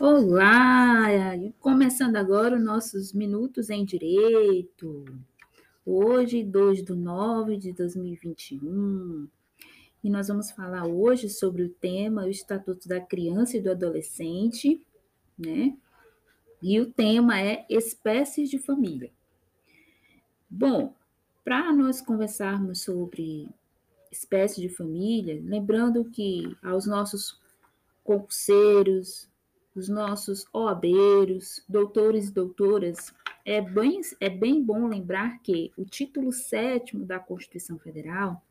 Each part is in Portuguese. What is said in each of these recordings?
Olá! Começando agora os nossos Minutos em Direito. Hoje, 2 de 9 de 2021. E nós vamos falar hoje sobre o tema o Estatuto da Criança e do Adolescente, né? E o tema é espécies de família. Bom, para nós conversarmos sobre espécies de família, lembrando que aos nossos concurseiros, os nossos OABeiros, doutores e doutoras, é bem, é bem bom lembrar que o título 7 da Constituição Federal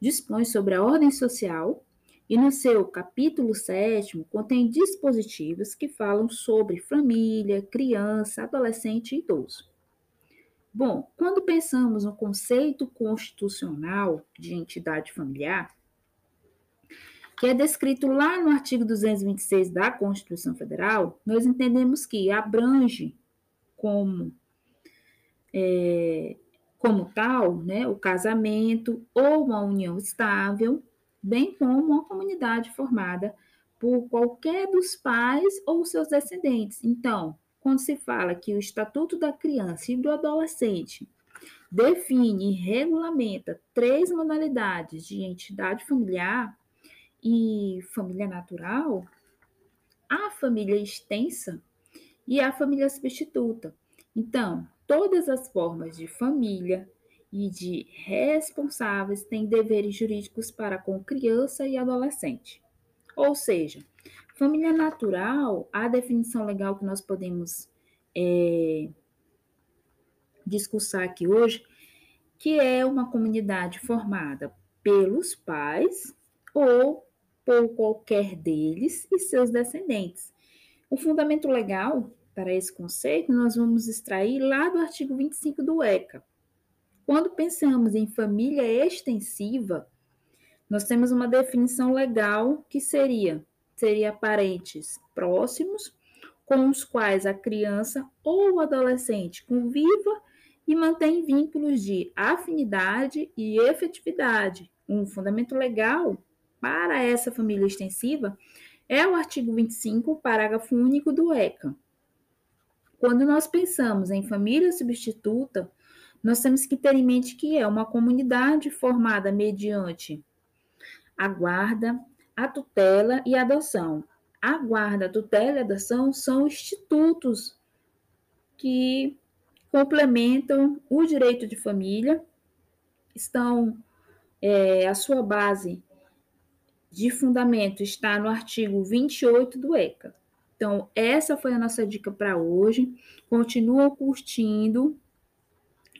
dispõe sobre a ordem social e no seu capítulo 7 contém dispositivos que falam sobre família, criança, adolescente e idoso. Bom, quando pensamos no conceito constitucional de entidade familiar, que é descrito lá no artigo 226 da Constituição Federal, nós entendemos que abrange como, é, como tal né, o casamento ou uma união estável, bem como uma comunidade formada por qualquer dos pais ou seus descendentes. Então, quando se fala que o Estatuto da Criança e do Adolescente define e regulamenta três modalidades de entidade familiar, e família natural, a família extensa e a família substituta. Então, todas as formas de família e de responsáveis têm deveres jurídicos para com criança e adolescente. Ou seja, família natural, a definição legal que nós podemos é, discursar aqui hoje, que é uma comunidade formada pelos pais ou por qualquer deles e seus descendentes. O fundamento legal para esse conceito nós vamos extrair lá do artigo 25 do ECA. Quando pensamos em família extensiva, nós temos uma definição legal que seria seria parentes próximos com os quais a criança ou o adolescente conviva e mantém vínculos de afinidade e efetividade. Um fundamento legal para essa família extensiva é o artigo 25, parágrafo único do ECA. Quando nós pensamos em família substituta, nós temos que ter em mente que é uma comunidade formada mediante a guarda, a tutela e a adoção. A guarda, a tutela e a adoção são institutos que complementam o direito de família, estão é, a sua base de fundamento está no artigo 28 do ECA. Então, essa foi a nossa dica para hoje. Continua curtindo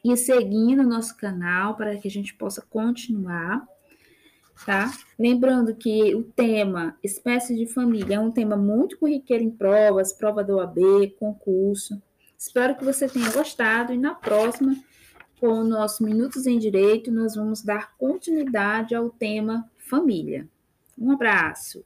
e seguindo o nosso canal para que a gente possa continuar, tá? Lembrando que o tema espécie de família é um tema muito corriqueiro em provas, prova do OAB, concurso. Espero que você tenha gostado e na próxima, com o nosso Minutos em Direito, nós vamos dar continuidade ao tema família. Um abraço.